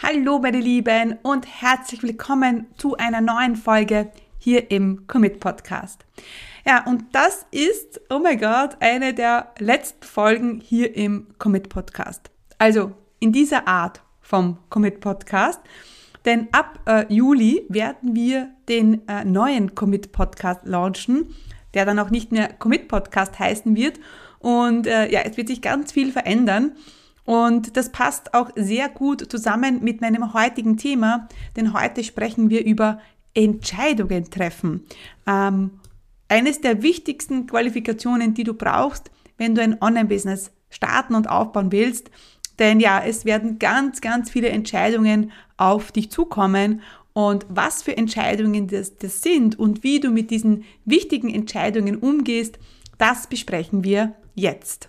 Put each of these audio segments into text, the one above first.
Hallo meine Lieben und herzlich willkommen zu einer neuen Folge hier im Commit Podcast. Ja, und das ist, oh mein Gott, eine der letzten Folgen hier im Commit Podcast. Also in dieser Art vom Commit Podcast. Denn ab äh, Juli werden wir den äh, neuen Commit Podcast launchen, der dann auch nicht mehr Commit Podcast heißen wird. Und äh, ja, es wird sich ganz viel verändern. Und das passt auch sehr gut zusammen mit meinem heutigen Thema, denn heute sprechen wir über Entscheidungen treffen. Ähm, eines der wichtigsten Qualifikationen, die du brauchst, wenn du ein Online-Business starten und aufbauen willst. Denn ja, es werden ganz, ganz viele Entscheidungen auf dich zukommen. Und was für Entscheidungen das, das sind und wie du mit diesen wichtigen Entscheidungen umgehst, das besprechen wir jetzt.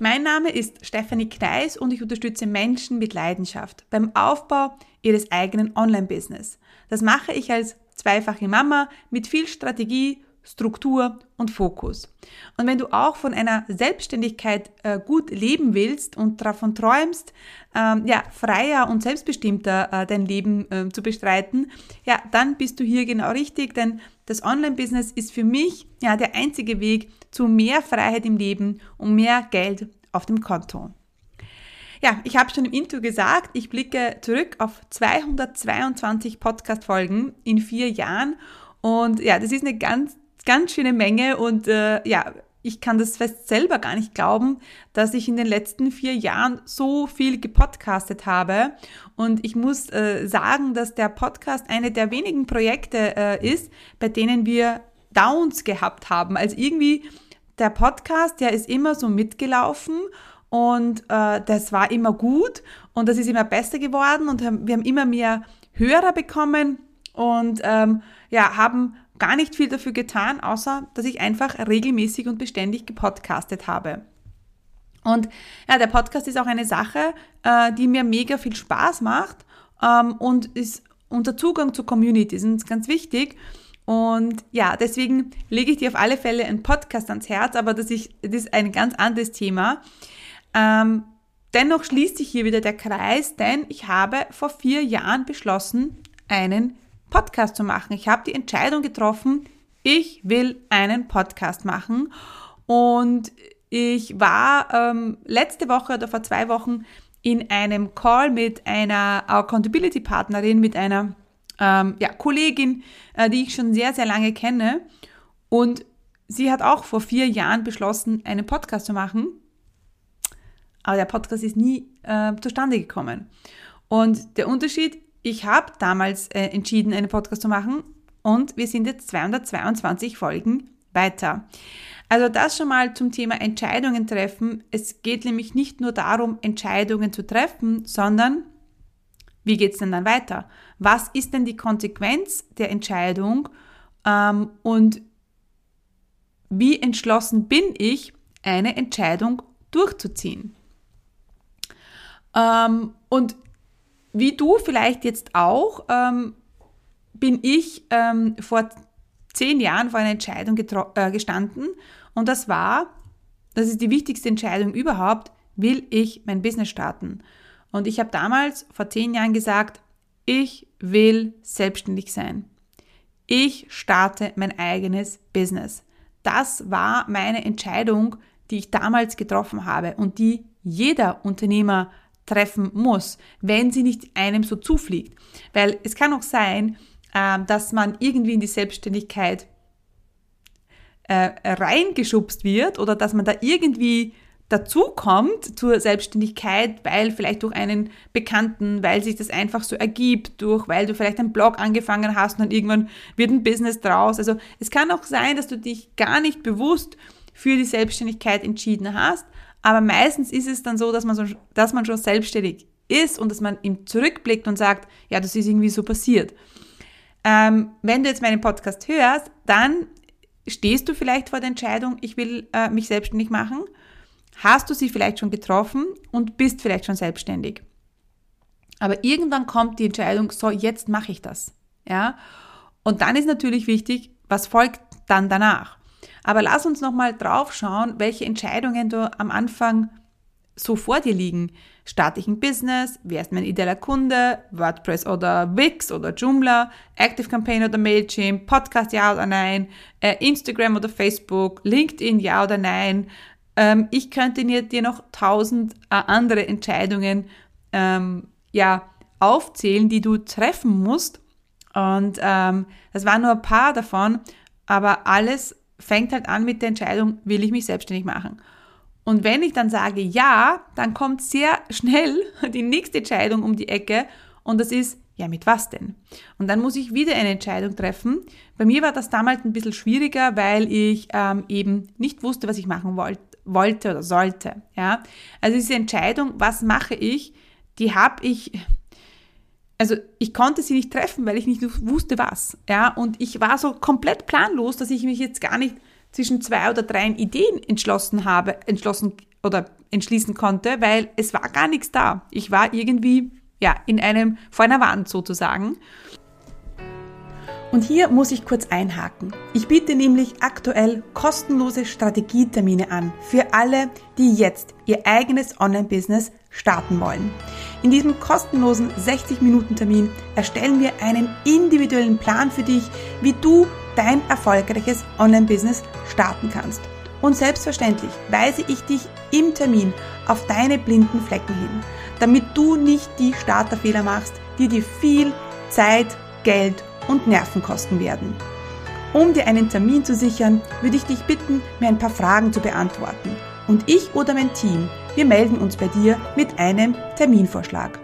Mein Name ist Stefanie Kneis und ich unterstütze Menschen mit Leidenschaft beim Aufbau ihres eigenen Online-Business. Das mache ich als zweifache Mama mit viel Strategie, Struktur und Fokus. Und wenn du auch von einer Selbstständigkeit äh, gut leben willst und davon träumst, ähm, ja, freier und selbstbestimmter äh, dein Leben äh, zu bestreiten, ja, dann bist du hier genau richtig, denn das Online-Business ist für mich ja der einzige Weg zu mehr Freiheit im Leben und mehr Geld auf dem Konto. Ja, ich habe schon im Intro gesagt, ich blicke zurück auf 222 Podcast-Folgen in vier Jahren und ja, das ist eine ganz, ganz schöne Menge und äh, ja, ich kann das fest selber gar nicht glauben, dass ich in den letzten vier Jahren so viel gepodcastet habe. Und ich muss äh, sagen, dass der Podcast eine der wenigen Projekte äh, ist, bei denen wir Downs gehabt haben. Also irgendwie der Podcast, der ist immer so mitgelaufen und äh, das war immer gut und das ist immer besser geworden und wir haben immer mehr Hörer bekommen und ähm, ja, haben gar nicht viel dafür getan, außer dass ich einfach regelmäßig und beständig gepodcastet habe. Und ja, der Podcast ist auch eine Sache, äh, die mir mega viel Spaß macht ähm, und ist unter Zugang zur Community. Das ist ganz wichtig. Und ja, deswegen lege ich dir auf alle Fälle einen Podcast ans Herz, aber das ist, das ist ein ganz anderes Thema. Ähm, dennoch schließt sich hier wieder der Kreis, denn ich habe vor vier Jahren beschlossen, einen Podcast zu machen. Ich habe die Entscheidung getroffen, ich will einen Podcast machen. Und ich war ähm, letzte Woche oder vor zwei Wochen in einem Call mit einer Accountability-Partnerin, mit einer ähm, ja, Kollegin, äh, die ich schon sehr, sehr lange kenne. Und sie hat auch vor vier Jahren beschlossen, einen Podcast zu machen. Aber der Podcast ist nie äh, zustande gekommen. Und der Unterschied, ich habe damals äh, entschieden, einen Podcast zu machen und wir sind jetzt 222 Folgen weiter. Also das schon mal zum Thema Entscheidungen treffen. Es geht nämlich nicht nur darum, Entscheidungen zu treffen, sondern wie geht es denn dann weiter? Was ist denn die Konsequenz der Entscheidung? Ähm, und wie entschlossen bin ich, eine Entscheidung durchzuziehen? Ähm, und wie du vielleicht jetzt auch, ähm, bin ich ähm, vor zehn Jahren vor einer Entscheidung äh, gestanden und das war, das ist die wichtigste Entscheidung überhaupt, will ich mein Business starten? Und ich habe damals vor zehn Jahren gesagt, ich will selbstständig sein. Ich starte mein eigenes Business. Das war meine Entscheidung, die ich damals getroffen habe und die jeder Unternehmer treffen muss, wenn sie nicht einem so zufliegt. Weil es kann auch sein, ähm, dass man irgendwie in die Selbstständigkeit äh, reingeschubst wird oder dass man da irgendwie dazu kommt zur Selbstständigkeit, weil vielleicht durch einen Bekannten, weil sich das einfach so ergibt, durch, weil du vielleicht einen Blog angefangen hast und dann irgendwann wird ein Business draus. Also es kann auch sein, dass du dich gar nicht bewusst für die Selbstständigkeit entschieden hast. Aber meistens ist es dann so, dass man, so, dass man schon selbstständig ist und dass man ihm zurückblickt und sagt, ja, das ist irgendwie so passiert. Ähm, wenn du jetzt meinen Podcast hörst, dann stehst du vielleicht vor der Entscheidung, ich will äh, mich selbstständig machen. Hast du sie vielleicht schon getroffen und bist vielleicht schon selbstständig. Aber irgendwann kommt die Entscheidung, so, jetzt mache ich das. Ja? Und dann ist natürlich wichtig, was folgt dann danach. Aber lass uns nochmal drauf schauen, welche Entscheidungen du am Anfang so vor dir liegen. Starte ich ein Business? Wer ist mein idealer Kunde? WordPress oder Wix oder Joomla? Active Campaign oder Mailchimp? Podcast ja oder nein? Äh, Instagram oder Facebook? LinkedIn ja oder nein? Ähm, ich könnte dir noch tausend äh, andere Entscheidungen ähm, ja, aufzählen, die du treffen musst. Und ähm, das waren nur ein paar davon, aber alles fängt halt an mit der Entscheidung, will ich mich selbstständig machen. Und wenn ich dann sage ja, dann kommt sehr schnell die nächste Entscheidung um die Ecke und das ist, ja, mit was denn? Und dann muss ich wieder eine Entscheidung treffen. Bei mir war das damals ein bisschen schwieriger, weil ich ähm, eben nicht wusste, was ich machen wollt, wollte oder sollte. Ja? Also diese Entscheidung, was mache ich, die habe ich, also ich konnte sie nicht treffen, weil ich nicht wusste was. Ja, und ich war so komplett planlos, dass ich mich jetzt gar nicht zwischen zwei oder drei Ideen entschlossen habe, entschlossen oder entschließen konnte, weil es war gar nichts da. Ich war irgendwie ja in einem vor einer Wand sozusagen. Und hier muss ich kurz einhaken. Ich biete nämlich aktuell kostenlose Strategietermine an für alle, die jetzt ihr eigenes Online-Business starten wollen. In diesem kostenlosen 60-Minuten-Termin erstellen wir einen individuellen Plan für dich, wie du dein erfolgreiches Online-Business starten kannst. Und selbstverständlich weise ich dich im Termin auf deine blinden Flecken hin, damit du nicht die Starterfehler machst, die dir viel Zeit, Geld und Nerven kosten werden. Um dir einen Termin zu sichern, würde ich dich bitten, mir ein paar Fragen zu beantworten. Und ich oder mein Team, wir melden uns bei dir mit einem Terminvorschlag.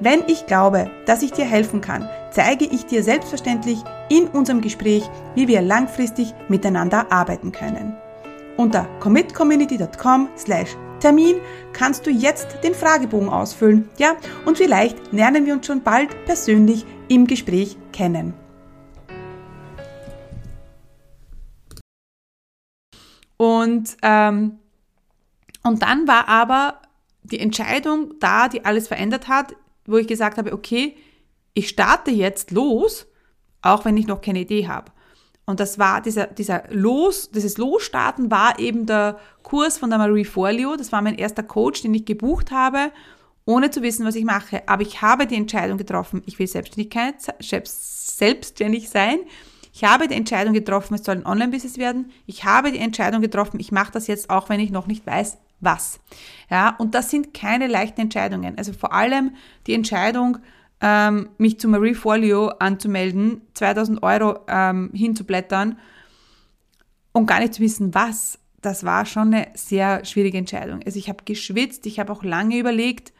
Wenn ich glaube, dass ich dir helfen kann, zeige ich dir selbstverständlich in unserem Gespräch, wie wir langfristig miteinander arbeiten können. Unter commitcommunity.com slash Termin kannst du jetzt den Fragebogen ausfüllen, ja, und vielleicht lernen wir uns schon bald persönlich im Gespräch kennen. Und, ähm, und dann war aber die Entscheidung da, die alles verändert hat, wo ich gesagt habe, okay, ich starte jetzt los, auch wenn ich noch keine Idee habe. Und das war dieser, dieser Los, dieses Losstarten war eben der Kurs von der Marie Forleo. Das war mein erster Coach, den ich gebucht habe, ohne zu wissen, was ich mache. Aber ich habe die Entscheidung getroffen, ich will Selbstständigkeit, selbstständig sein. Ich habe die Entscheidung getroffen, es soll ein Online-Business werden. Ich habe die Entscheidung getroffen, ich mache das jetzt auch, wenn ich noch nicht weiß, was. Ja, und das sind keine leichten Entscheidungen. Also vor allem die Entscheidung, ähm, mich zu Marie Folio anzumelden, 2000 Euro ähm, hinzublättern und gar nicht zu wissen, was. Das war schon eine sehr schwierige Entscheidung. Also ich habe geschwitzt, ich habe auch lange überlegt,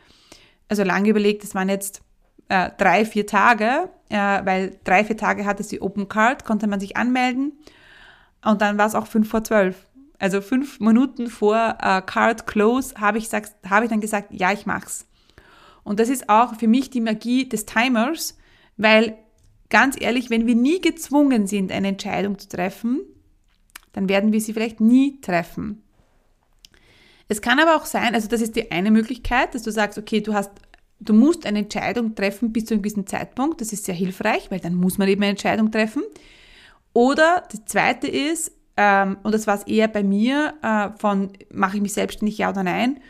also lange überlegt, das waren jetzt äh, drei, vier Tage, äh, weil drei, vier Tage hatte sie Open Card, konnte man sich anmelden und dann war es auch fünf vor zwölf. Also fünf Minuten vor äh, Card Close habe ich, hab ich dann gesagt, ja, ich mach's. Und das ist auch für mich die Magie des Timers, weil ganz ehrlich, wenn wir nie gezwungen sind, eine Entscheidung zu treffen, dann werden wir sie vielleicht nie treffen. Es kann aber auch sein, also das ist die eine Möglichkeit, dass du sagst, okay, du hast, du musst eine Entscheidung treffen bis zu einem gewissen Zeitpunkt. Das ist sehr hilfreich, weil dann muss man eben eine Entscheidung treffen. Oder das zweite ist, ähm, und das war es eher bei mir, äh, von mache ich mich selbstständig, ja oder nein,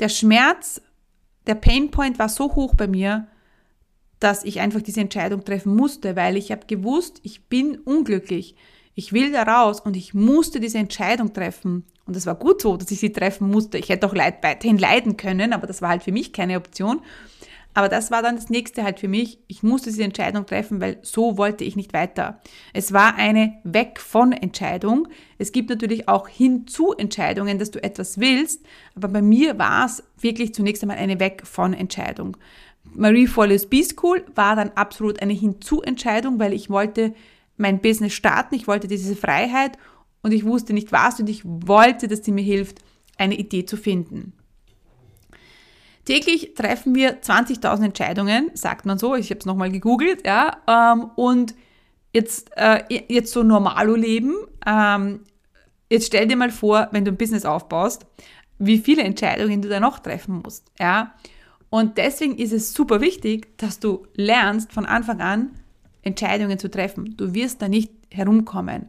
der Schmerz, der Painpoint war so hoch bei mir, dass ich einfach diese Entscheidung treffen musste, weil ich habe gewusst, ich bin unglücklich, ich will da raus und ich musste diese Entscheidung treffen. Und es war gut so, dass ich sie treffen musste. Ich hätte auch weiterhin leiden können, aber das war halt für mich keine Option. Aber das war dann das nächste halt für mich. Ich musste diese Entscheidung treffen, weil so wollte ich nicht weiter. Es war eine Weg von Entscheidung. Es gibt natürlich auch hinzu Entscheidungen, dass du etwas willst. Aber bei mir war es wirklich zunächst einmal eine Weg von Entscheidung. Marie Follies B-School war dann absolut eine Hinzu-Entscheidung, weil ich wollte mein Business starten. Ich wollte diese Freiheit und ich wusste nicht was und ich wollte, dass sie mir hilft, eine Idee zu finden. Täglich treffen wir 20.000 Entscheidungen, sagt man so, ich habe es nochmal gegoogelt, ja, ähm, und jetzt, äh, jetzt so Normalo-Leben, ähm, jetzt stell dir mal vor, wenn du ein Business aufbaust, wie viele Entscheidungen du da noch treffen musst, ja. Und deswegen ist es super wichtig, dass du lernst von Anfang an Entscheidungen zu treffen. Du wirst da nicht herumkommen.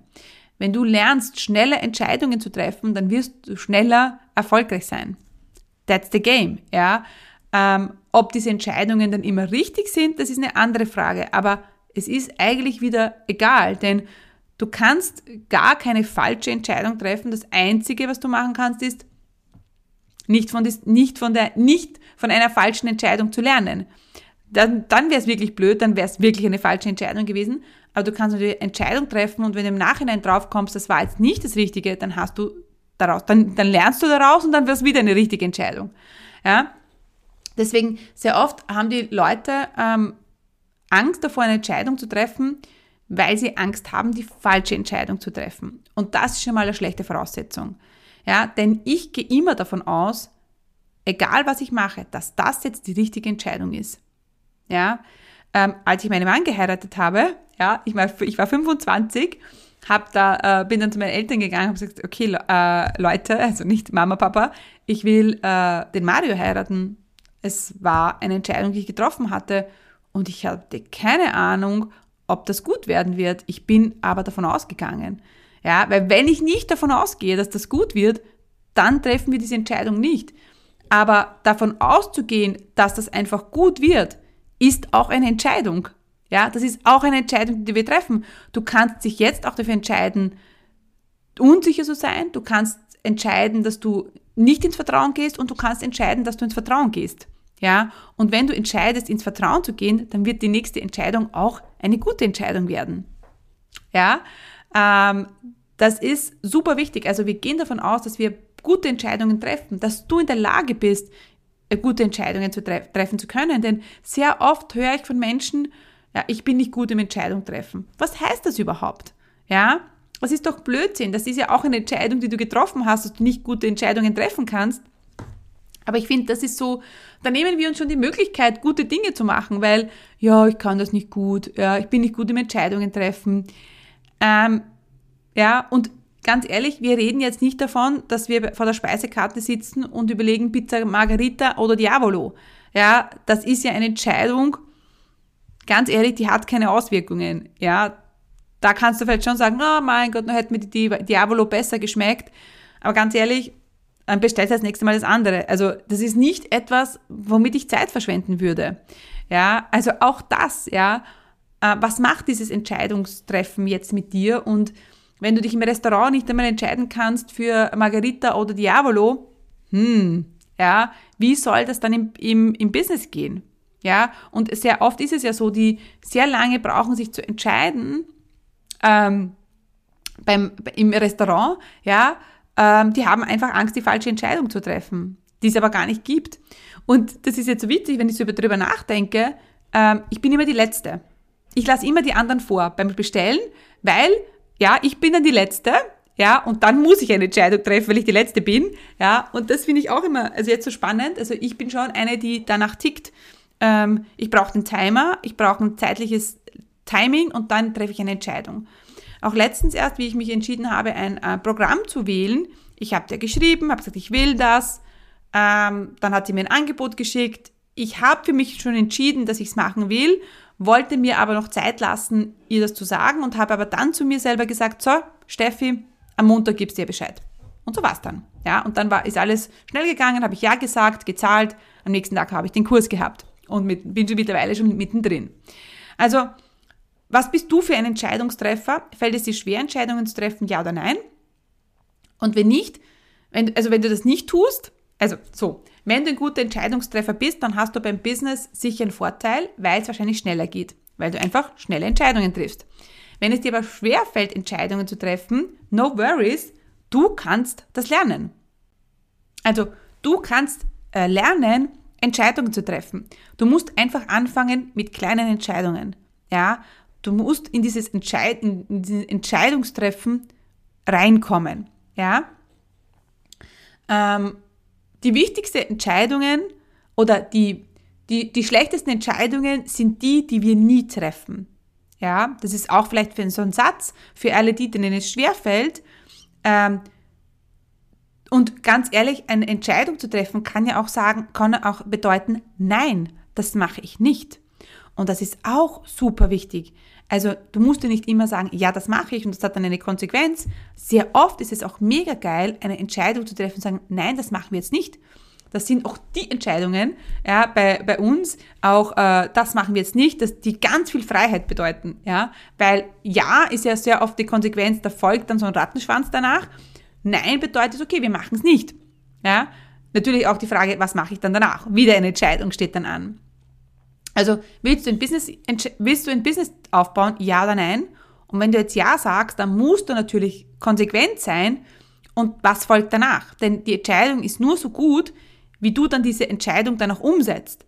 Wenn du lernst, schnelle Entscheidungen zu treffen, dann wirst du schneller erfolgreich sein. That's the game, ja. Ähm, ob diese Entscheidungen dann immer richtig sind, das ist eine andere Frage. Aber es ist eigentlich wieder egal, denn du kannst gar keine falsche Entscheidung treffen. Das Einzige, was du machen kannst, ist nicht von, des, nicht von, der, nicht von einer falschen Entscheidung zu lernen. Dann, dann wäre es wirklich blöd, dann wäre es wirklich eine falsche Entscheidung gewesen. Aber du kannst natürlich Entscheidung treffen und wenn du im Nachhinein drauf kommst, das war jetzt nicht das Richtige, dann hast du daraus, dann, dann lernst du daraus und dann wird es wieder eine richtige Entscheidung. Ja? Deswegen, sehr oft haben die Leute ähm, Angst davor, eine Entscheidung zu treffen, weil sie Angst haben, die falsche Entscheidung zu treffen. Und das ist schon mal eine schlechte Voraussetzung. Ja, denn ich gehe immer davon aus, egal was ich mache, dass das jetzt die richtige Entscheidung ist. Ja, ähm, als ich meinen Mann geheiratet habe, ja, ich war, ich war 25 hab da, äh, bin dann zu meinen Eltern gegangen und gesagt, okay, äh, Leute, also nicht Mama, Papa, ich will äh, den Mario heiraten. Es war eine Entscheidung, die ich getroffen hatte und ich hatte keine Ahnung, ob das gut werden wird. Ich bin aber davon ausgegangen. Ja, weil wenn ich nicht davon ausgehe, dass das gut wird, dann treffen wir diese Entscheidung nicht. Aber davon auszugehen, dass das einfach gut wird, ist auch eine Entscheidung. Ja, das ist auch eine Entscheidung, die wir treffen. Du kannst dich jetzt auch dafür entscheiden, unsicher zu sein. Du kannst entscheiden, dass du nicht ins Vertrauen gehst und du kannst entscheiden, dass du ins Vertrauen gehst. Ja, und wenn du entscheidest, ins Vertrauen zu gehen, dann wird die nächste Entscheidung auch eine gute Entscheidung werden. Ja, ähm, das ist super wichtig. Also wir gehen davon aus, dass wir gute Entscheidungen treffen, dass du in der Lage bist, gute Entscheidungen zu tre treffen zu können. Denn sehr oft höre ich von Menschen, ja, ich bin nicht gut im Entscheidung treffen. Was heißt das überhaupt? Ja, das ist doch Blödsinn. Das ist ja auch eine Entscheidung, die du getroffen hast, dass du nicht gute Entscheidungen treffen kannst. Aber ich finde, das ist so, da nehmen wir uns schon die Möglichkeit, gute Dinge zu machen, weil, ja, ich kann das nicht gut, ja, ich bin nicht gut im Entscheidungen treffen. Ähm, ja, und ganz ehrlich, wir reden jetzt nicht davon, dass wir vor der Speisekarte sitzen und überlegen Pizza Margarita oder Diavolo. Ja, das ist ja eine Entscheidung, ganz ehrlich, die hat keine Auswirkungen. Ja, da kannst du vielleicht schon sagen, oh mein Gott, noch hätte mir die Diavolo besser geschmeckt. Aber ganz ehrlich, dann bestellst du das nächste Mal das andere. Also das ist nicht etwas, womit ich Zeit verschwenden würde. Ja, also auch das, ja, äh, was macht dieses Entscheidungstreffen jetzt mit dir? Und wenn du dich im Restaurant nicht einmal entscheiden kannst für Margarita oder Diavolo, hm, ja, wie soll das dann im, im, im Business gehen? Ja, und sehr oft ist es ja so, die sehr lange brauchen, sich zu entscheiden, ähm, beim, im Restaurant, ja, ähm, die haben einfach Angst, die falsche Entscheidung zu treffen, die es aber gar nicht gibt. Und das ist jetzt so witzig, wenn ich so darüber nachdenke, ähm, ich bin immer die Letzte. Ich lasse immer die anderen vor beim Bestellen, weil, ja, ich bin dann die Letzte, ja, und dann muss ich eine Entscheidung treffen, weil ich die Letzte bin, ja, und das finde ich auch immer, also jetzt so spannend, also ich bin schon eine, die danach tickt, ähm, ich brauche einen Timer, ich brauche ein zeitliches Timing und dann treffe ich eine Entscheidung. Auch letztens erst, wie ich mich entschieden habe, ein äh, Programm zu wählen, ich habe dir geschrieben, habe gesagt, ich will das, ähm, dann hat sie mir ein Angebot geschickt. Ich habe für mich schon entschieden, dass ich es machen will, wollte mir aber noch Zeit lassen, ihr das zu sagen und habe aber dann zu mir selber gesagt, so, Steffi, am Montag gibst du dir Bescheid. Und so war es dann. Ja, und dann war, ist alles schnell gegangen, habe ich Ja gesagt, gezahlt, am nächsten Tag habe ich den Kurs gehabt und mit, bin schon mittlerweile schon mittendrin. Also, was bist du für ein Entscheidungstreffer? Fällt es dir schwer, Entscheidungen zu treffen, ja oder nein? Und wenn nicht, wenn, also wenn du das nicht tust, also so, wenn du ein guter Entscheidungstreffer bist, dann hast du beim Business sicher einen Vorteil, weil es wahrscheinlich schneller geht, weil du einfach schnelle Entscheidungen triffst. Wenn es dir aber schwer fällt, Entscheidungen zu treffen, no worries, du kannst das lernen. Also du kannst äh, lernen, Entscheidungen zu treffen. Du musst einfach anfangen mit kleinen Entscheidungen. Ja, du musst in dieses Entscheid in dieses Entscheidungstreffen reinkommen. Ja? Ähm, die wichtigsten Entscheidungen oder die, die, die schlechtesten Entscheidungen sind die, die wir nie treffen. Ja, das ist auch vielleicht für so einen Satz, für alle die, denen es schwerfällt. Ähm, und ganz ehrlich, eine Entscheidung zu treffen kann ja auch sagen, kann auch bedeuten, nein, das mache ich nicht. Und das ist auch super wichtig. Also du musst dir nicht immer sagen, ja, das mache ich und das hat dann eine Konsequenz. Sehr oft ist es auch mega geil, eine Entscheidung zu treffen und sagen, nein, das machen wir jetzt nicht. Das sind auch die Entscheidungen ja, bei, bei uns, auch äh, das machen wir jetzt nicht, dass die ganz viel Freiheit bedeuten. Ja? Weil ja ist ja sehr oft die Konsequenz, da folgt dann so ein Rattenschwanz danach. Nein bedeutet, okay, wir machen es nicht. Ja? Natürlich auch die Frage, was mache ich dann danach? Wieder eine Entscheidung steht dann an. Also willst du ein Business, willst du ein Business aufbauen? Ja oder nein? Und wenn du jetzt Ja sagst, dann musst du natürlich konsequent sein. Und was folgt danach? Denn die Entscheidung ist nur so gut, wie du dann diese Entscheidung dann auch umsetzt.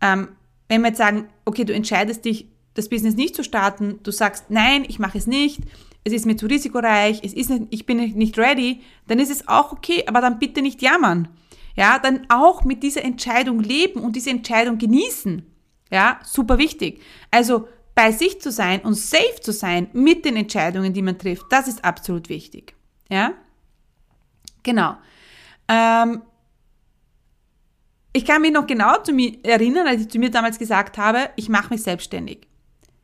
Ähm, wenn wir jetzt sagen, okay, du entscheidest dich, das Business nicht zu starten, du sagst, nein, ich mache es nicht, es ist mir zu risikoreich, es ist nicht, ich bin nicht ready, dann ist es auch okay, aber dann bitte nicht jammern. Ja, dann auch mit dieser Entscheidung leben und diese Entscheidung genießen. Ja, super wichtig. Also bei sich zu sein und safe zu sein mit den Entscheidungen, die man trifft, das ist absolut wichtig. Ja, genau. Ähm, ich kann mich noch genau zu mir erinnern, als ich zu mir damals gesagt habe, ich mache mich selbstständig.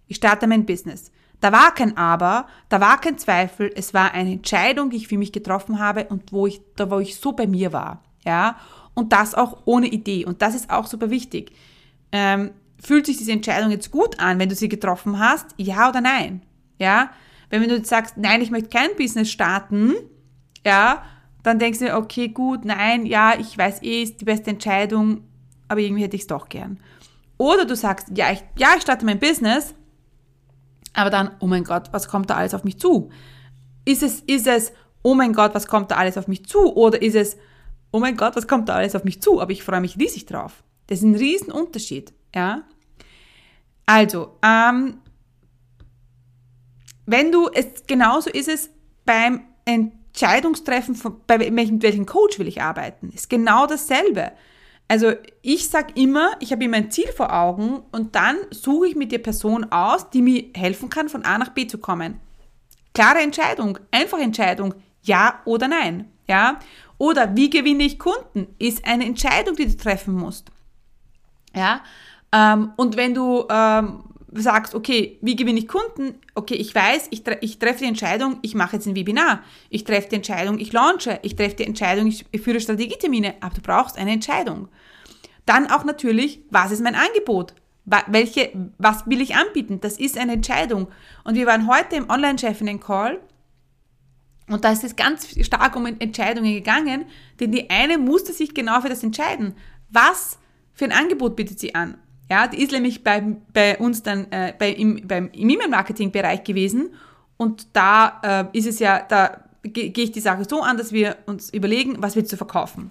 Ich starte mein Business. Da war kein Aber, da war kein Zweifel, es war eine Entscheidung, die ich für mich getroffen habe und wo ich, da wo ich so bei mir war. Ja, und das auch ohne Idee. Und das ist auch super wichtig. Ähm, fühlt sich diese Entscheidung jetzt gut an, wenn du sie getroffen hast? Ja oder nein? Ja, wenn du jetzt sagst, nein, ich möchte kein Business starten, ja, dann denkst du, okay, gut, nein, ja, ich weiß eh, ist die beste Entscheidung, aber irgendwie hätte ich es doch gern. Oder du sagst, ja, ich, ja, ich starte mein Business, aber dann, oh mein Gott, was kommt da alles auf mich zu? Ist es, ist es, oh mein Gott, was kommt da alles auf mich zu? Oder ist es, oh mein Gott, was kommt da alles auf mich zu? Aber ich freue mich riesig drauf. Das ist ein Riesenunterschied, ja. Also, ähm, wenn du, es, genauso ist es beim Entscheidungstreffen, von, bei welchem, welchem Coach will ich arbeiten, ist genau dasselbe. Also ich sage immer, ich habe immer ein Ziel vor Augen und dann suche ich mit der Person aus, die mir helfen kann, von A nach B zu kommen. Klare Entscheidung, einfache Entscheidung, ja oder nein. Ja? Oder wie gewinne ich Kunden, ist eine Entscheidung, die du treffen musst. Ja? Ähm, und wenn du ähm, sagst, okay, wie gewinne ich Kunden? Okay, ich weiß, ich, tre ich treffe die Entscheidung, ich mache jetzt ein Webinar. Ich treffe die Entscheidung, ich launche. Ich treffe die Entscheidung, ich, führe Strategietermine. Aber du brauchst eine Entscheidung. Dann auch natürlich, was ist mein Angebot? Welche, was will ich anbieten? Das ist eine Entscheidung. Und wir waren heute im Online-Chefinnen-Call und da ist es ganz stark um Entscheidungen gegangen, denn die eine musste sich genau für das entscheiden. Was für ein Angebot bietet sie an? Ja, die ist nämlich bei, bei uns dann äh, bei, im, beim, im E-Mail-Marketing-Bereich gewesen und da äh, ist es ja, da gehe ich die Sache so an, dass wir uns überlegen, was willst du verkaufen.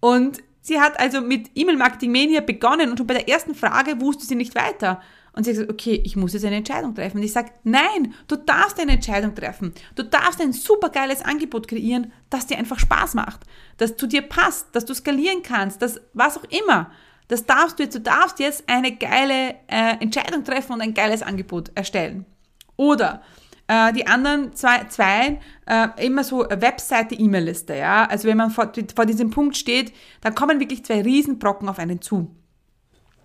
Und sie hat also mit E-Mail-Marketing Mania begonnen und schon bei der ersten Frage wusste sie nicht weiter. Und sie hat gesagt, okay, ich muss jetzt eine Entscheidung treffen. Und ich sage, nein, du darfst eine Entscheidung treffen. Du darfst ein supergeiles Angebot kreieren, das dir einfach Spaß macht, das zu dir passt, dass du skalieren kannst, das was auch immer. Das darfst du jetzt, du darfst jetzt eine geile äh, Entscheidung treffen und ein geiles Angebot erstellen. Oder äh, die anderen zwei, zwei äh, immer so Webseite, E-Mail-Liste, ja. Also wenn man vor, vor diesem Punkt steht, dann kommen wirklich zwei Riesenbrocken auf einen zu.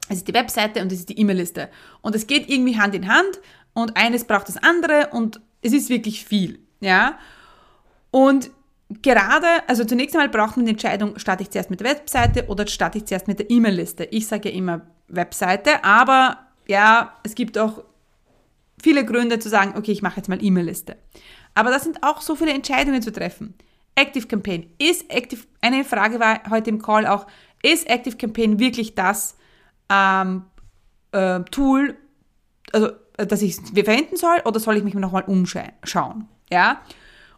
Es ist die Webseite und es ist die E-Mail-Liste. Und es geht irgendwie Hand in Hand und eines braucht das andere und es ist wirklich viel, ja. Und gerade, also zunächst einmal braucht man die Entscheidung, starte ich zuerst mit der Webseite oder starte ich zuerst mit der E-Mail-Liste. Ich sage ja immer Webseite, aber ja, es gibt auch viele Gründe zu sagen, okay, ich mache jetzt mal E-Mail-Liste. Aber das sind auch so viele Entscheidungen zu treffen. Active Campaign. Ist Active, eine Frage war heute im Call auch, ist Active Campaign wirklich das ähm, äh, Tool, also, das ich verwenden soll oder soll ich mich nochmal umschauen? Ja?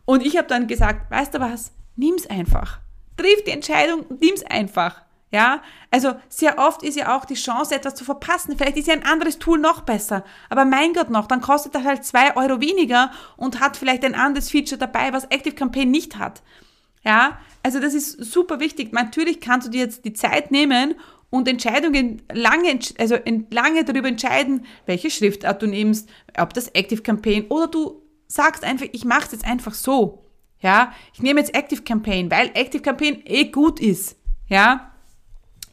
Und ich habe dann gesagt, weißt du was, nimm's einfach. Triff die Entscheidung, nimm's einfach. Ja, also sehr oft ist ja auch die Chance, etwas zu verpassen. Vielleicht ist ja ein anderes Tool noch besser. Aber mein Gott noch, dann kostet das halt zwei Euro weniger und hat vielleicht ein anderes Feature dabei, was Active Campaign nicht hat. Ja, also das ist super wichtig. Natürlich kannst du dir jetzt die Zeit nehmen und Entscheidungen lange, also lange darüber entscheiden, welche Schriftart du nimmst, ob das Active Campaign oder du sagst einfach, ich mache es jetzt einfach so. Ja, ich nehme jetzt Active Campaign, weil Active Campaign eh gut ist. Ja,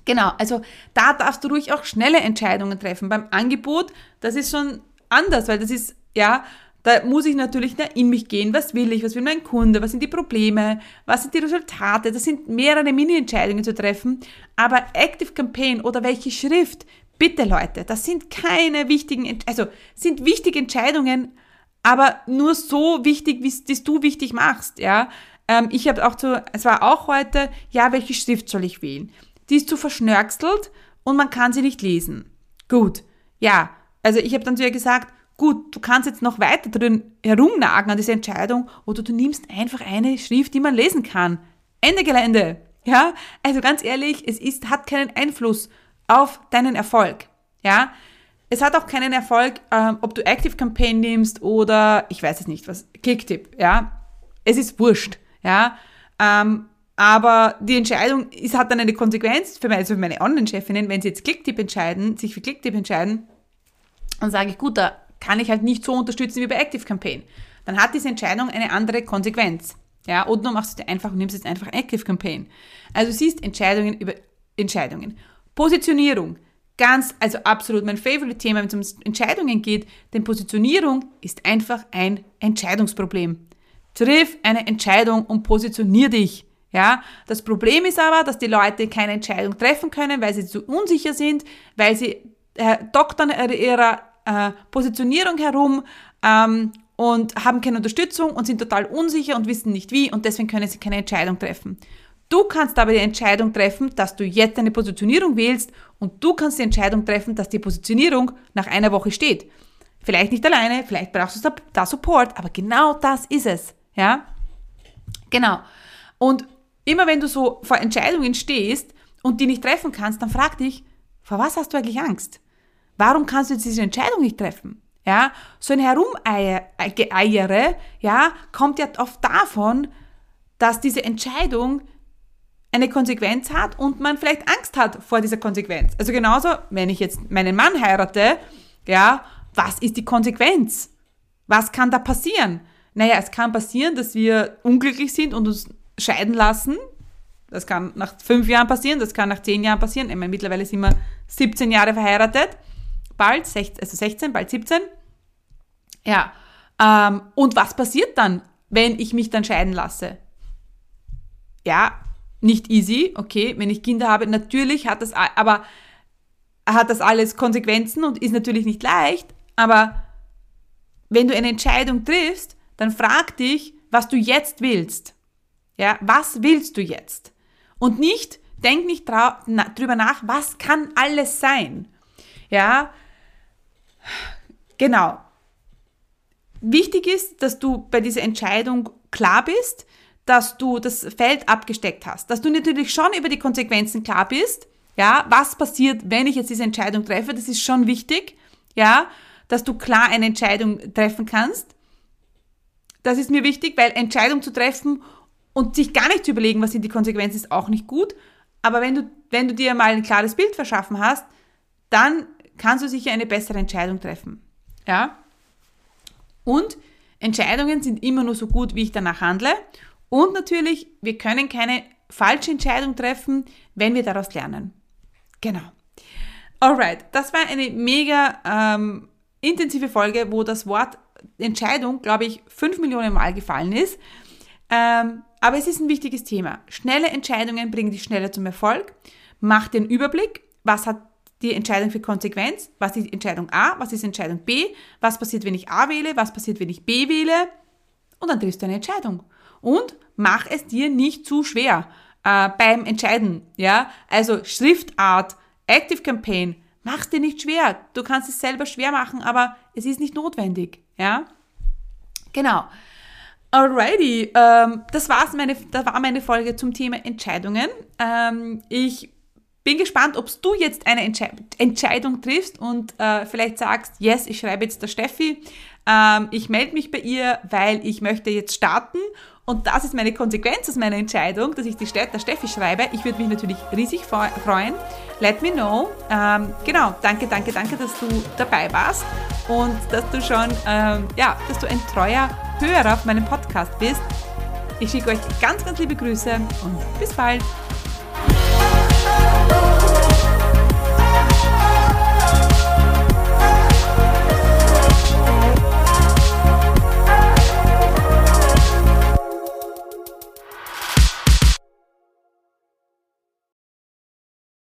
Genau, also da darfst du ruhig auch schnelle Entscheidungen treffen. Beim Angebot, das ist schon anders, weil das ist, ja, da muss ich natürlich in mich gehen. Was will ich? Was will mein Kunde? Was sind die Probleme? Was sind die Resultate? Das sind mehrere Mini-Entscheidungen zu treffen. Aber Active Campaign oder welche Schrift? Bitte Leute, das sind keine wichtigen, also sind wichtige Entscheidungen, aber nur so wichtig, wie es du wichtig machst, ja. Ähm, ich habe auch zu, es war auch heute, ja, welche Schrift soll ich wählen? die ist zu verschnörkelt und man kann sie nicht lesen. Gut, ja, also ich habe dann zu ihr gesagt, gut, du kannst jetzt noch weiter drin herumnagen an dieser Entscheidung oder du nimmst einfach eine Schrift, die man lesen kann. Ende Gelände. Ja, also ganz ehrlich, es ist, hat keinen Einfluss auf deinen Erfolg. Ja, es hat auch keinen Erfolg, ähm, ob du Active Campaign nimmst oder ich weiß es nicht, was Clicktip. Ja, es ist wurscht. Ja, ähm, aber die Entscheidung ist, hat dann eine Konsequenz für meine, also meine Online-Chefinnen, wenn sie jetzt Clicktip entscheiden, sich für Clicktip entscheiden, dann sage ich, gut, da kann ich halt nicht so unterstützen wie bei Active Campaign. Dann hat diese Entscheidung eine andere Konsequenz. Ja, oder du machst es einfach und nimmst jetzt einfach Active Campaign. Also siehst Entscheidungen über Entscheidungen. Positionierung. Ganz, also absolut mein favorite Thema, wenn es um Entscheidungen geht, denn Positionierung ist einfach ein Entscheidungsproblem. Triff eine Entscheidung und positionier dich. Ja, das Problem ist aber, dass die Leute keine Entscheidung treffen können, weil sie zu unsicher sind, weil sie äh, doktern ihrer äh, Positionierung herum ähm, und haben keine Unterstützung und sind total unsicher und wissen nicht wie und deswegen können sie keine Entscheidung treffen. Du kannst aber die Entscheidung treffen, dass du jetzt eine Positionierung wählst und du kannst die Entscheidung treffen, dass die Positionierung nach einer Woche steht. Vielleicht nicht alleine, vielleicht brauchst du da Support, aber genau das ist es. Ja? Genau. Und Immer wenn du so vor Entscheidungen stehst und die nicht treffen kannst, dann frag dich, vor was hast du eigentlich Angst? Warum kannst du jetzt diese Entscheidung nicht treffen? Ja, so ein Herumgeeiere, ja, kommt ja oft davon, dass diese Entscheidung eine Konsequenz hat und man vielleicht Angst hat vor dieser Konsequenz. Also genauso, wenn ich jetzt meinen Mann heirate, ja, was ist die Konsequenz? Was kann da passieren? Naja, es kann passieren, dass wir unglücklich sind und uns scheiden lassen. Das kann nach fünf Jahren passieren, das kann nach zehn Jahren passieren. Ich meine, mittlerweile sind wir 17 Jahre verheiratet. Bald, also 16, bald 17. Ja. Ähm, und was passiert dann, wenn ich mich dann scheiden lasse? Ja, nicht easy, okay, wenn ich Kinder habe, natürlich hat das, aber hat das alles Konsequenzen und ist natürlich nicht leicht, aber wenn du eine Entscheidung triffst, dann frag dich, was du jetzt willst. Ja, was willst du jetzt? Und nicht, denk nicht drüber nach, was kann alles sein? Ja, genau. Wichtig ist, dass du bei dieser Entscheidung klar bist, dass du das Feld abgesteckt hast, dass du natürlich schon über die Konsequenzen klar bist, ja, was passiert, wenn ich jetzt diese Entscheidung treffe, das ist schon wichtig, ja, dass du klar eine Entscheidung treffen kannst. Das ist mir wichtig, weil Entscheidung zu treffen und sich gar nicht zu überlegen, was sind die Konsequenzen, ist auch nicht gut. Aber wenn du, wenn du dir mal ein klares Bild verschaffen hast, dann kannst du sicher eine bessere Entscheidung treffen. Ja? Und Entscheidungen sind immer nur so gut, wie ich danach handle. Und natürlich, wir können keine falsche Entscheidung treffen, wenn wir daraus lernen. Genau. Alright, das war eine mega ähm, intensive Folge, wo das Wort Entscheidung, glaube ich, fünf Millionen Mal gefallen ist. Ähm, aber es ist ein wichtiges Thema. Schnelle Entscheidungen bringen dich schneller zum Erfolg. Mach den Überblick, was hat die Entscheidung für Konsequenz, was ist Entscheidung A, was ist Entscheidung B, was passiert, wenn ich A wähle, was passiert, wenn ich B wähle und dann triffst du eine Entscheidung. Und mach es dir nicht zu schwer äh, beim Entscheiden. Ja, also Schriftart, Active Campaign, mach dir nicht schwer. Du kannst es selber schwer machen, aber es ist nicht notwendig. Ja, genau. Alrighty, ähm, das war's meine, das war meine Folge zum Thema Entscheidungen. Ähm, ich bin gespannt, ob du jetzt eine Entsche Entscheidung triffst und äh, vielleicht sagst, yes, ich schreibe jetzt der Steffi, ähm, ich melde mich bei ihr, weil ich möchte jetzt starten und das ist meine Konsequenz aus meiner Entscheidung, dass ich die Ste der Steffi schreibe. Ich würde mich natürlich riesig freuen. Let me know. Ähm, genau, danke, danke, danke, dass du dabei warst und dass du schon, ähm, ja, dass du ein treuer Hörer auf meinem Podcast bist. Ich schicke euch ganz, ganz liebe Grüße und bis bald. Oh.